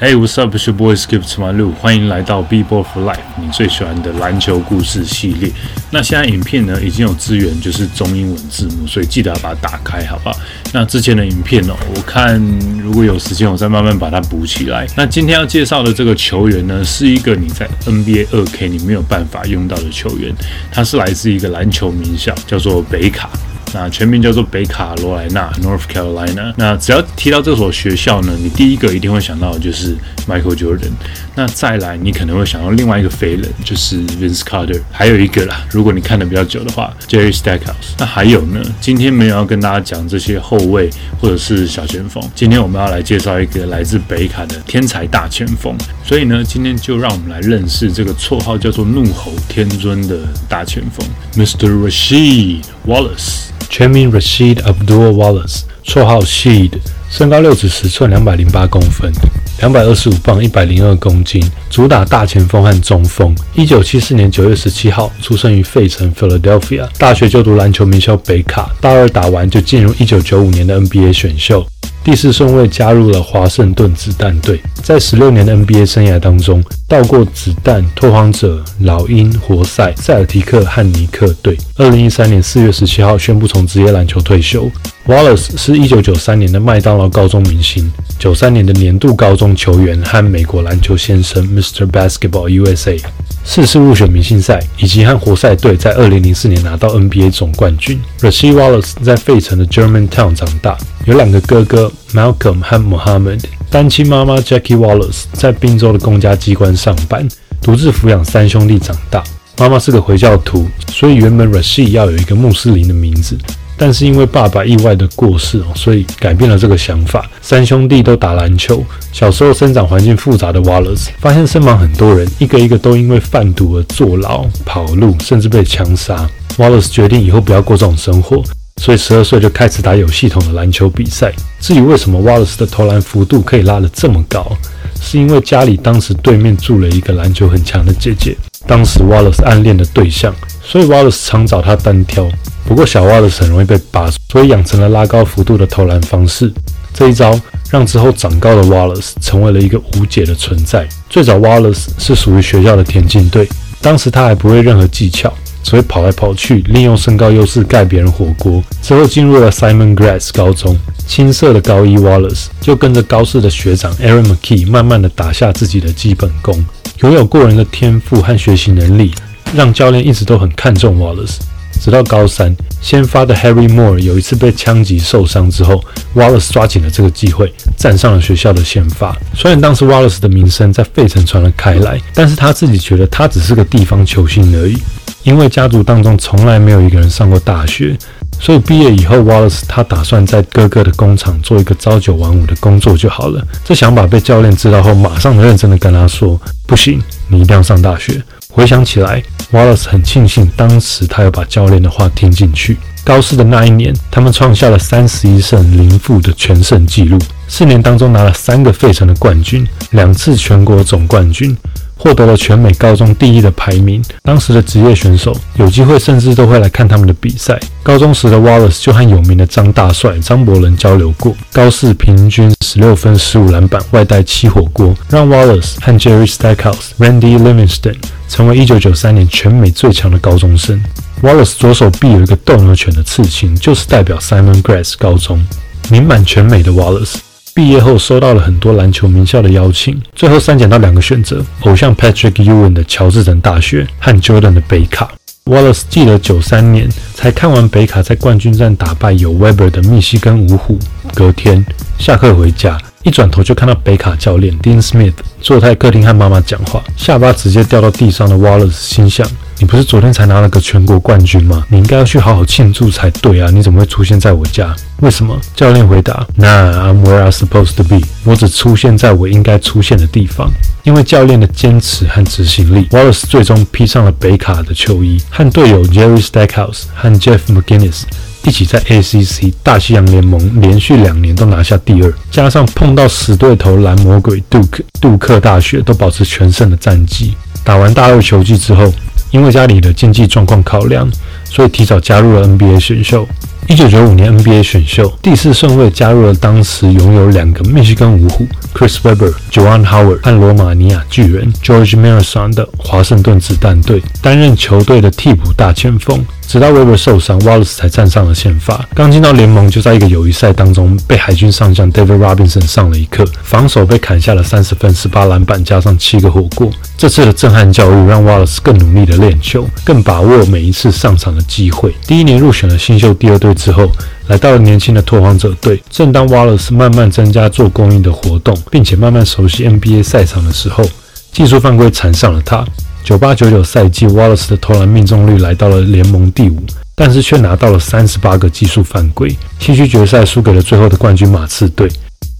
Hey, what's up? Boy Skip to my 路，欢迎来到 B Ball for Life，你最喜欢的篮球故事系列。那现在影片呢已经有资源，就是中英文字幕，所以记得要把它打开，好不好？那之前的影片哦，我看如果有时间，我再慢慢把它补起来。那今天要介绍的这个球员呢，是一个你在 NBA 二 K 你没有办法用到的球员，他是来自一个篮球名校，叫做北卡。那全名叫做北卡罗来纳 （North Carolina）。那只要提到这所学校呢，你第一个一定会想到的就是 Michael Jordan。那再来，你可能会想到另外一个飞人，就是 Vince Carter。还有一个啦，如果你看的比较久的话，Jerry Stackhouse。那还有呢？今天没有要跟大家讲这些后卫或者是小前锋。今天我们要来介绍一个来自北卡的天才大前锋。所以呢，今天就让我们来认识这个绰号叫做“怒吼天尊”的大前锋，Mr. Rasheed Wallace。全名 Rashid Abdul Wallace，绰号 Sheed，身高六尺十寸，两百零八公分，两百二十五磅，一百零二公斤，主打大前锋和中锋。一九七四年九月十七号出生于费城 （Philadelphia），大学就读篮球名校北卡，大二打完就进入一九九五年的 NBA 选秀。第四顺位加入了华盛顿子弹队，在十六年的 NBA 生涯当中，到过子弹、拓荒者、老鹰、活塞、塞尔提克和尼克队。二零一三年四月十七号宣布从职业篮球退休。Wallace 是一九九三年的麦当劳高中明星，九三年的年度高中球员和美国篮球先生 Mr. Basketball USA。四次入选明星赛，以及和活塞队在2004年拿到 NBA 总冠军。Rasheed Wallace 在费城的 Germantown 长大，有两个哥哥 Malcolm 和 Mohammed。单亲妈妈 Jackie Wallace 在宾州的公家机关上班，独自抚养三兄弟长大。妈妈是个回教徒，所以原本 Rasheed 要有一个穆斯林的名字。但是因为爸爸意外的过世哦，所以改变了这个想法。三兄弟都打篮球，小时候生长环境复杂的 Wallace 发现身旁很多人一个一个都因为贩毒而坐牢、跑路，甚至被枪杀。Wallace 决定以后不要过这种生活，所以十二岁就开始打有系统的篮球比赛。至于为什么 Wallace 的投篮幅度可以拉得这么高，是因为家里当时对面住了一个篮球很强的姐姐，当时 Wallace 暗恋的对象，所以 Wallace 常找他单挑。不过小 Wallace 很容易被拔，所以养成了拉高幅度的投篮方式。这一招让之后长高的 Wallace 成为了一个无解的存在。最早 Wallace 是属于学校的田径队，当时他还不会任何技巧，只会跑来跑去，利用身高优势盖别人火锅。之后进入了 Simon Grass 高中，青涩的高一 Wallace 就跟着高四的学长 Aaron McKee 慢慢的打下自己的基本功。拥有过人的天赋和学习能力，让教练一直都很看重 Wallace。直到高三，先发的 Harry Moore 有一次被枪击受伤之后，Wallace 抓紧了这个机会，站上了学校的先发。虽然当时 Wallace 的名声在费城传了开来，但是他自己觉得他只是个地方球星而已，因为家族当中从来没有一个人上过大学，所以毕业以后，Wallace 他打算在哥哥的工厂做一个朝九晚五的工作就好了。这想法被教练知道后，马上认真的跟他说：“不行，你一定要上大学。”回想起来，Wallace 很庆幸当时他有把教练的话听进去。高四的那一年，他们创下了三十一胜零负的全胜纪录，四年当中拿了三个费城的冠军，两次全国总冠军。获得了全美高中第一的排名。当时的职业选手有机会甚至都会来看他们的比赛。高中时的 Wallace 就和有名的张大帅张伯伦交流过。高四平均十六分、十五篮板，外带七火锅，让 Wallace 和 Jerry Stackhouse、Randy Livingston 成为一九九三年全美最强的高中生。Wallace 左手臂有一个斗牛犬的刺青，就是代表 Simon Grass 高中。名满全美的 Wallace。毕业后收到了很多篮球名校的邀请，最后删减到两个选择：偶像 Patrick Ewing 的乔治城大学和 Jordan 的北卡。Wallace 记得九三年才看完北卡在冠军战打败有 Weber 的密西根五虎，隔天下课回家，一转头就看到北卡教练 Dean Smith 坐在客厅和妈妈讲话，下巴直接掉到地上的 Wallace 心想。你不是昨天才拿了个全国冠军吗？你应该要去好好庆祝才对啊！你怎么会出现在我家？为什么？教练回答：那 I'm where I'm supposed to be。我只出现在我应该出现的地方。因为教练的坚持和执行力，Wallace 最终披上了北卡的球衣，和队友 Jerry Stackhouse 和 Jeff McGinnis 一起在 ACC 大西洋联盟连续两年都拿下第二，加上碰到死对头蓝魔鬼杜克杜克大学都保持全胜的战绩。打完大二球季之后。因为家里的经济状况考量，所以提早加入了 NBA 选秀。一九九五年 NBA 选秀第四顺位加入了当时拥有两个密西根五虎 Chris Webber、Joan Howard 和罗马尼亚巨人 George Marathon 的华盛顿子弹队，担任球队的替补大前锋。直到 Weber 受伤，Wallace 才站上了先发。刚进到联盟，就在一个友谊赛当中被海军上将 David Robinson 上了一课，防守被砍下了三十分、十八篮板，加上七个火锅。这次的震撼教育让 Wallace 更努力的练球，更把握每一次上场的机会。第一年入选了新秀第二队之后，来到了年轻的拓荒者队。正当 Wallace 慢慢增加做公益的活动，并且慢慢熟悉 NBA 赛场的时候，技术犯规缠上了他。九八九九赛季，Wallace 的投篮命中率来到了联盟第五，但是却拿到了三十八个技术犯规。西区决赛输给了最后的冠军马刺队。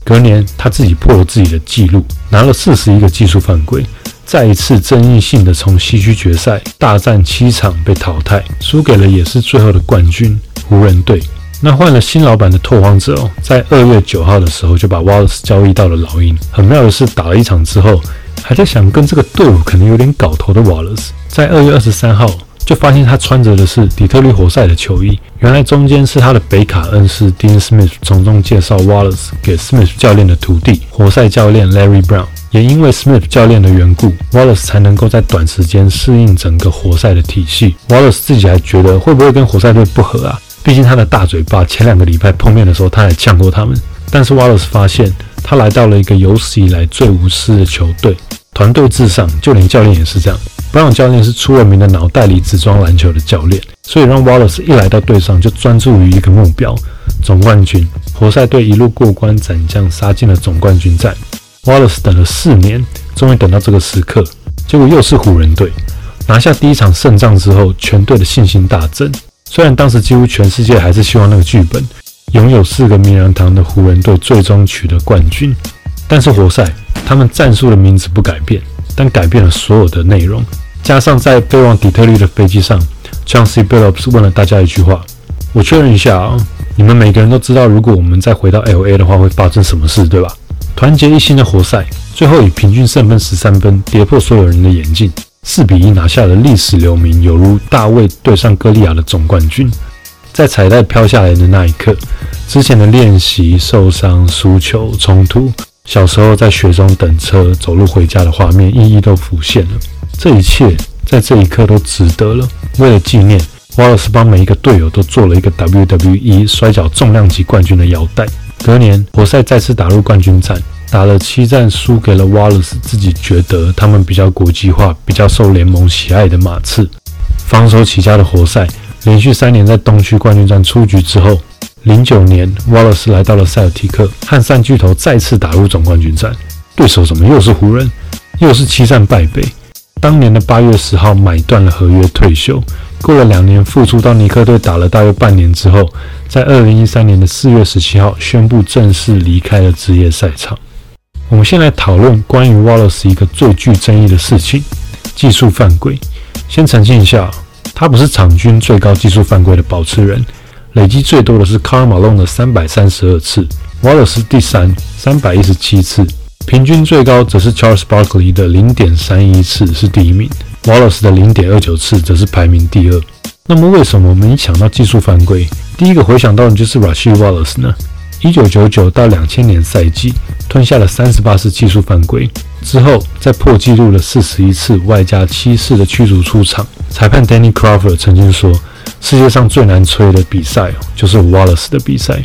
隔年，他自己破了自己的纪录，拿了四十一个技术犯规，再一次争议性的从西区决赛大战七场被淘汰，输给了也是最后的冠军湖人队。那换了新老板的拓荒者哦，在二月九号的时候就把 Wallace 交易到了老鹰。很妙的是，打了一场之后。还在想跟这个队伍可能有点搞头的 Wallace，在二月二十三号就发现他穿着的是底特律活塞的球衣。原来中间是他的北卡恩斯 Dean Smith 从中介绍 Wallace 给 Smith 教练的徒弟活塞教练 Larry Brown。也因为 Smith 教练的缘故，Wallace 才能够在短时间适应整个活塞的体系。Wallace 自己还觉得会不会跟活塞队不合啊？毕竟他的大嘴巴，前两个礼拜碰面的时候他还呛过他们。但是 Wallace 发现。他来到了一个有史以来最无私的球队，团队至上，就连教练也是这样。Brown 教练是出了名的脑袋里只装篮球的教练，所以让 Wallace 一来到队上就专注于一个目标——总冠军。活塞队一路过关斩将，杀进了总冠军战。Wallace 等了四年，终于等到这个时刻，结果又是湖人队拿下第一场胜仗之后，全队的信心大增。虽然当时几乎全世界还是希望那个剧本。拥有四个名人堂的湖人队最终取得冠军，但是活塞他们战术的名字不改变，但改变了所有的内容。加上在飞往底特律的飞机上，Chauncey Billups 问了大家一句话：“我确认一下啊，你们每个人都知道，如果我们再回到 LA 的话，会发生什么事，对吧？”团结一心的活塞最后以平均胜分十三分跌破所有人的眼镜，四比一拿下了历史留名，犹如大卫对上歌利亚的总冠军。在彩带飘下来的那一刻，之前的练习、受伤、输球、冲突，小时候在雪中等车、走路回家的画面，一一都浮现了。这一切在这一刻都值得了。为了纪念，瓦尔斯帮每一个队友都做了一个 WWE 摔角重量级冠军的腰带。隔年，活塞再次打入冠军战，打了七战，输给了瓦尔斯自己觉得他们比较国际化、比较受联盟喜爱的马刺。防守起家的活塞。连续三年在东区冠军战出局之后，零九年瓦勒斯来到了塞尔提克，和三巨头再次打入总冠军战。对手怎么又是湖人？又是七战败北。当年的八月十号买断了合约退休，过了两年复出到尼克队打了大约半年之后，在二零一三年的四月十七号宣布正式离开了职业赛场。我们先来讨论关于瓦勒斯一个最具争议的事情——技术犯规。先澄清一下。他不是场均最高技术犯规的保持人，累积最多的是卡尔马龙的三百三十二次，瓦勒斯第三，三百一十七次，平均最高则是 Charles Barkley 的零点三一次是第一名，瓦勒斯的零点二九次则是排名第二。那么为什么我们一想到技术犯规，第一个回想到的就是 Rasheed Wallace 呢？一九九九到两千年赛季吞下了三十八次技术犯规之后，再破纪录了四十一次，外加七次的驱逐出场。裁判 Danny Crawford 曾经说：“世界上最难吹的比赛，就是 Wallace 的比赛，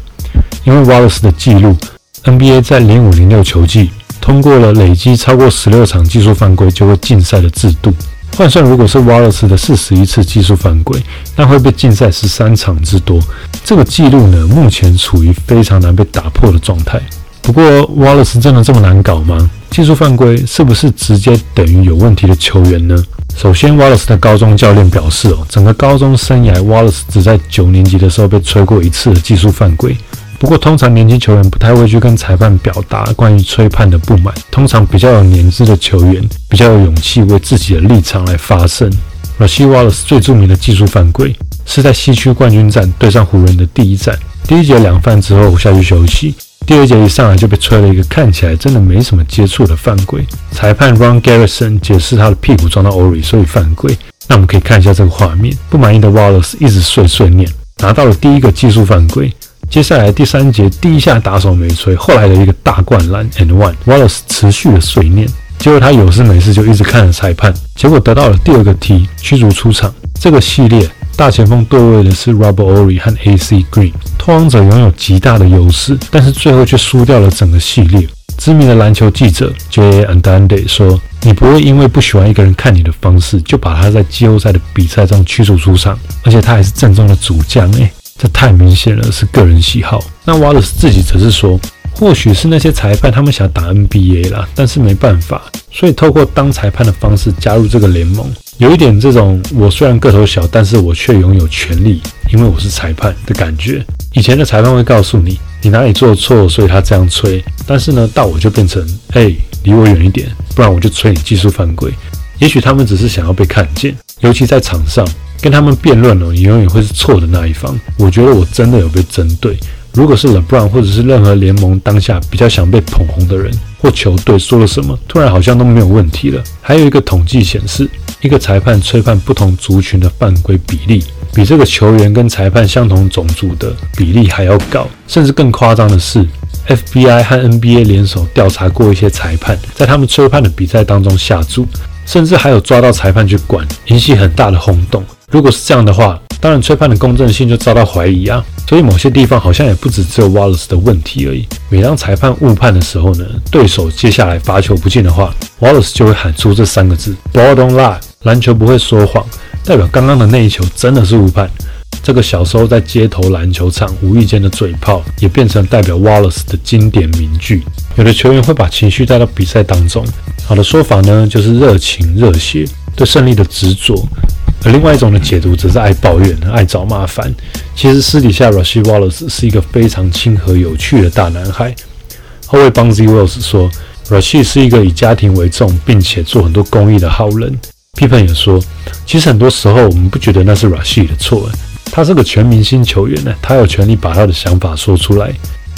因为 Wallace 的记录，NBA 在零五零六球季通过了累积超过十六场技术犯规就会禁赛的制度。换算如果是 Wallace 的四十一次技术犯规，那会被禁赛十三场之多。这个记录呢，目前处于非常难被打破的状态。不过 Wallace 真的这么难搞吗？技术犯规是不是直接等于有问题的球员呢？”首先，Wallace 的高中教练表示：“哦，整个高中生涯，Wallace 只在九年级的时候被吹过一次的技术犯规。不过，通常年轻球员不太会去跟裁判表达关于吹判的不满。通常比较有年资的球员比较有勇气为自己的立场来发声。而 s h Wallace 最著名的技术犯规是在西区冠军战对上湖人的第一战，第一节两犯之后下去休息。”第二节一上来就被吹了一个看起来真的没什么接触的犯规，裁判 Ron Garrison 解释他的屁股撞到 Ori，所以犯规。那我们可以看一下这个画面，不满意的 Wallace 一直碎碎念拿到了第一个技术犯规。接下来第三节第一下打手没吹，后来的一个大灌篮，and one，Wallace 持续的碎念，结果他有事没事就一直看着裁判，结果得到了第二个 T，驱逐出场。这个系列大前锋对位的是 Robert Ory 和 AC Green，拓荒者拥有极大的优势，但是最后却输掉了整个系列。知名的篮球记者 J. Andande 说：“你不会因为不喜欢一个人看你的方式，就把他在季后赛的比赛中驱逐出场，而且他还是正宗的主将。”诶，这太明显了，是个人喜好。那 Wallace 自己则是说，或许是那些裁判他们想打 NBA 啦，但是没办法，所以透过当裁判的方式加入这个联盟，有一点这种我虽然个头小，但是我却拥有权利，因为我是裁判的感觉。以前的裁判会告诉你，你哪里做错，所以他这样吹。但是呢，到我就变成，哎，离我远一点，不然我就吹你技术犯规。也许他们只是想要被看见，尤其在场上。跟他们辩论哦，你永远会是错的那一方。我觉得我真的有被针对。如果是 LeBron 或者是任何联盟当下比较想被捧红的人或球队说了什么，突然好像都没有问题了。还有一个统计显示，一个裁判吹判不同族群的犯规比例，比这个球员跟裁判相同种族的比例还要高。甚至更夸张的是，FBI 和 NBA 联手调查过一些裁判，在他们吹判的比赛当中下注，甚至还有抓到裁判去管，引起很大的轰动。如果是这样的话，当然吹判的公正性就遭到怀疑啊。所以某些地方好像也不止只有 Wallace 的问题而已。每当裁判误判的时候呢，对手接下来罚球不进的话，Wallace 就会喊出这三个字：Ball don't lie，篮球不会说谎，代表刚刚的那一球真的是误判。这个小时候在街头篮球场无意间的嘴炮，也变成代表 Wallace 的经典名句。有的球员会把情绪带到比赛当中，好的说法呢，就是热情、热血，对胜利的执着。而另外一种的解读则是爱抱怨、爱找麻烦。其实私底下 r a s h i Wallace 是一个非常亲和、有趣的大男孩。后卫 Bonzi Wells 说 r a s h i 是一个以家庭为重，并且做很多公益的好人。p i p e n 也说，其实很多时候我们不觉得那是 r a s h i 的错，他是个全明星球员呢，他有权利把他的想法说出来。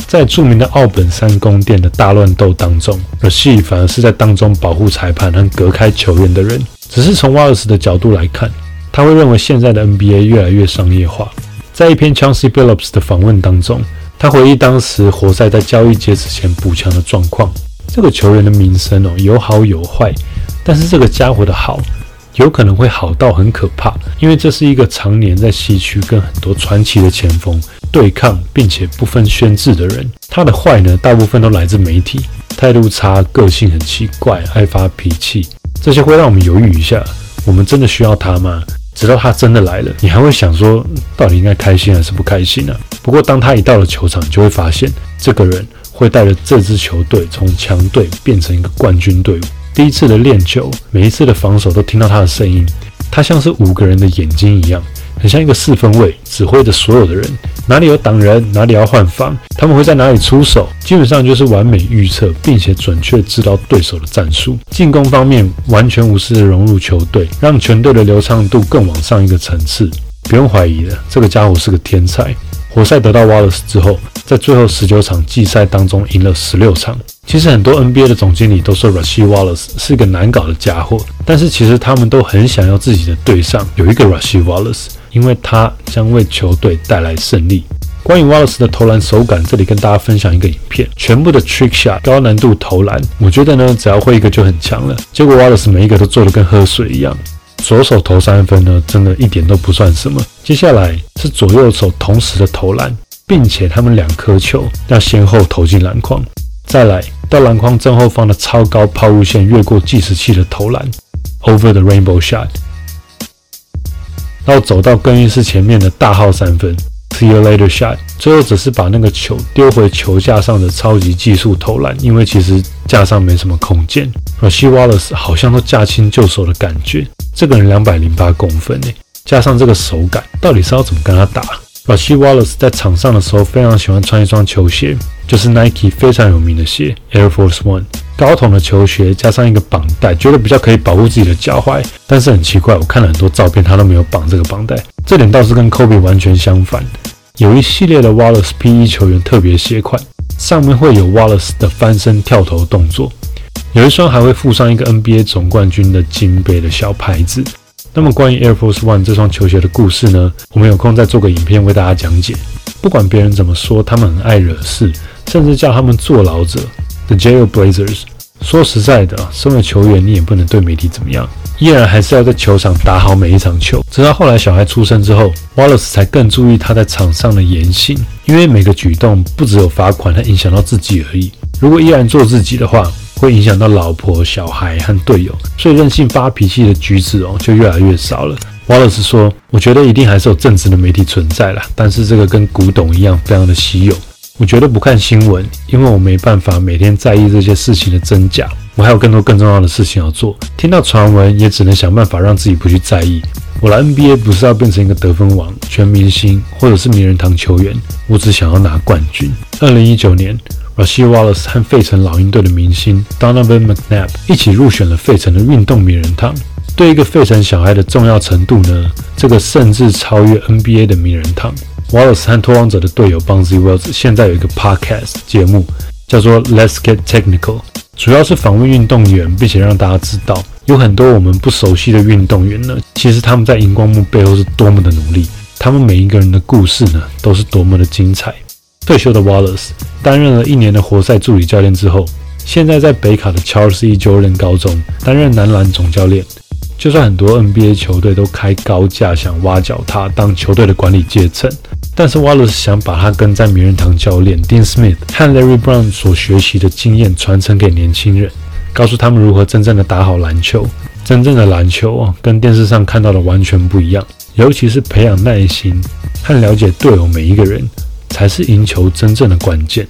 在著名的奥本山宫殿的大乱斗当中 r a s h i 反而是在当中保护裁判和隔开球员的人。只是从 Wallace 的角度来看。他会认为现在的 NBA 越来越商业化。在一篇 Chauncey Billups 的访问当中，他回忆当时活塞在交易截止前补强的状况。这个球员的名声哦，有好有坏，但是这个家伙的好，有可能会好到很可怕，因为这是一个常年在西区跟很多传奇的前锋对抗，并且不分宣制的人。他的坏呢，大部分都来自媒体，态度差，个性很奇怪，爱发脾气，这些会让我们犹豫一下：我们真的需要他吗？直到他真的来了，你还会想说，到底应该开心还是不开心呢？不过，当他一到了球场，就会发现，这个人会带着这支球队从强队变成一个冠军队伍。第一次的练球，每一次的防守都听到他的声音，他像是五个人的眼睛一样。很像一个四分卫，指挥着所有的人，哪里有挡人，哪里要换防，他们会在哪里出手，基本上就是完美预测，并且准确知道对手的战术。进攻方面完全无私的融入球队，让全队的流畅度更往上一个层次。不用怀疑了，这个家伙是个天才。活塞得到 Wallace 之后，在最后十九场季赛当中赢了十六场。其实很多 NBA 的总经理都说 r a s h i Wallace 是一个难搞的家伙，但是其实他们都很想要自己的队上有一个 r a s h i Wallace。因为他将为球队带来胜利。关于 Wallace 的投篮手感，这里跟大家分享一个影片，全部的 trick shot 高难度投篮，我觉得呢，只要会一个就很强了。结果 Wallace 每一个都做的跟喝水一样。左手投三分呢，真的一点都不算什么。接下来是左右手同时的投篮，并且他们两颗球要先后投进篮筐。再来到篮筐正后方的超高抛物线，越过计时器的投篮，over the rainbow shot。然后走到更衣室前面的大号三分，See you later shot。最后只是把那个球丢回球架上的超级技术投篮，因为其实架上没什么空间。而西 Wallace 好像都驾轻就熟的感觉。这个人两百零八公分诶，加上这个手感，到底是要怎么跟他打？而西 Wallace 在场上的时候非常喜欢穿一双球鞋，就是 Nike 非常有名的鞋 Air Force One。高筒的球鞋加上一个绑带，觉得比较可以保护自己的脚踝。但是很奇怪，我看了很多照片，他都没有绑这个绑带。这点倒是跟 Kobe 完全相反。有一系列的 Wallace P.E. 球员特别鞋款，上面会有 Wallace 的翻身跳投动作。有一双还会附上一个 NBA 总冠军的金杯的小牌子。那么关于 Air Force One 这双球鞋的故事呢？我们有空再做个影片为大家讲解。不管别人怎么说，他们很爱惹事，甚至叫他们坐牢者 The Jail Blazers。说实在的，身为球员，你也不能对媒体怎么样，依然还是要在球场打好每一场球。直到后来小孩出生之后，Wallace 才更注意他在场上的言行，因为每个举动不只有罚款，还影响到自己而已。如果依然做自己的话，会影响到老婆、小孩和队友，所以任性发脾气的举止哦就越来越少了。Wallace 说：“我觉得一定还是有正直的媒体存在啦，但是这个跟古董一样，非常的稀有。我觉得不看新闻，因为我没办法每天在意这些事情的真假，我还有更多更重要的事情要做。听到传闻，也只能想办法让自己不去在意。我来 NBA 不是要变成一个得分王、全明星，或者是名人堂球员，我只想要拿冠军。”二零一九年。Rasheed Wallace 和费城老鹰队的明星 Donovan McNabb 一起入选了费城的运动名人堂。对一个费城小孩的重要程度呢？这个甚至超越 NBA 的名人堂。Wallace 和托荒者的队友 Bonzi Wells 现在有一个 podcast 节目，叫做 Let's Get Technical，主要是访问运动员，并且让大家知道，有很多我们不熟悉的运动员呢，其实他们在荧光幕背后是多么的努力，他们每一个人的故事呢，都是多么的精彩。退休的 Wallace 担任了一年的活塞助理教练之后，现在在北卡的 Charles E. Jordan 高中担任男篮总教练。就算很多 NBA 球队都开高价想挖角他当球队的管理阶层，但是 Wallace 想把他跟在名人堂教练 Dean Smith 和 Larry Brown 所学习的经验传承给年轻人，告诉他们如何真正的打好篮球。真正的篮球啊，跟电视上看到的完全不一样，尤其是培养耐心和了解队友每一个人。才是赢球真正的关键。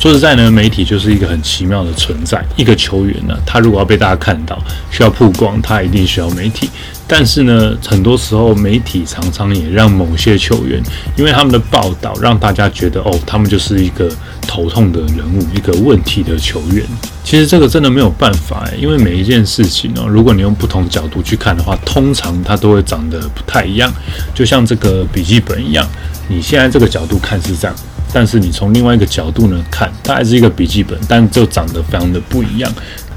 说实在呢，媒体就是一个很奇妙的存在。一个球员呢，他如果要被大家看到，需要曝光，他一定需要媒体。但是呢，很多时候媒体常常也让某些球员，因为他们的报道，让大家觉得哦，他们就是一个头痛的人物，一个问题的球员。其实这个真的没有办法诶，因为每一件事情呢，如果你用不同角度去看的话，通常它都会长得不太一样。就像这个笔记本一样。你现在这个角度看是这样，但是你从另外一个角度呢看，它还是一个笔记本，但就长得非常的不一样。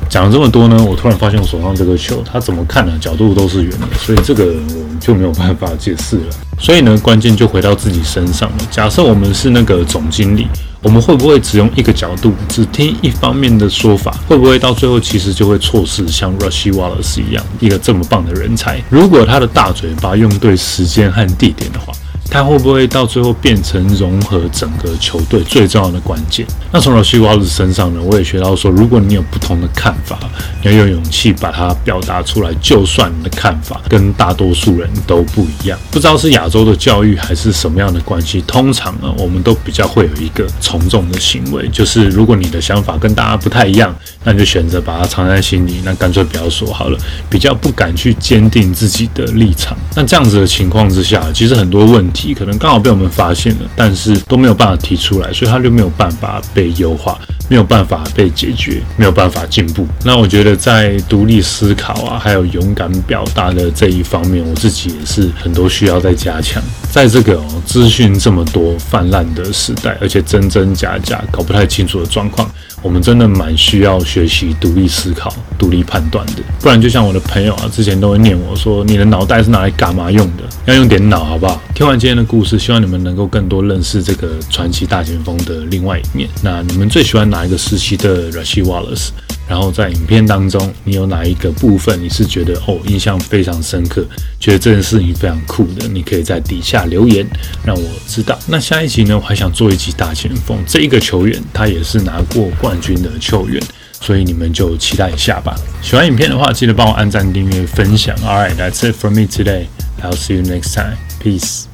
讲了这么多呢，我突然发现我手上这个球，它怎么看呢？角度都是圆的，所以这个我们就没有办法解释了。所以呢，关键就回到自己身上了。假设我们是那个总经理，我们会不会只用一个角度，只听一方面的说法？会不会到最后其实就会错失像 Rushy Wallace 一样一个这么棒的人才？如果他的大嘴巴用对时间和地点的话。他会不会到最后变成融合整个球队最重要的关键？那从老西瓜子身上呢，我也学到说，如果你有不同的看法，你要有勇气把它表达出来。就算你的看法跟大多数人都不一样，不知道是亚洲的教育还是什么样的关系，通常呢，我们都比较会有一个从众的行为，就是如果你的想法跟大家不太一样，那你就选择把它藏在心里，那干脆不要说好了，比较不敢去坚定自己的立场。那这样子的情况之下，其实很多问题。可能刚好被我们发现了，但是都没有办法提出来，所以他就没有办法被优化，没有办法被解决，没有办法进步。那我觉得在独立思考啊，还有勇敢表达的这一方面，我自己也是很多需要再加强。在这个资讯这么多泛滥的时代，而且真真假假搞不太清楚的状况。我们真的蛮需要学习独立思考、独立判断的，不然就像我的朋友啊，之前都会念我说：“你的脑袋是拿来干嘛用的？要用点脑，好不好？”听完今天的故事，希望你们能够更多认识这个传奇大前锋的另外一面。那你们最喜欢哪一个时期的 Rashid Wallace？然后在影片当中，你有哪一个部分你是觉得哦印象非常深刻，觉得这件事情非常酷的？你可以在底下留言让我知道。那下一集呢，我还想做一集大前锋，这一个球员他也是拿过冠军的球员，所以你们就期待一下吧。喜欢影片的话，记得帮我按赞、订阅、分享。All right, that's it for me today. I'll see you next time. Peace.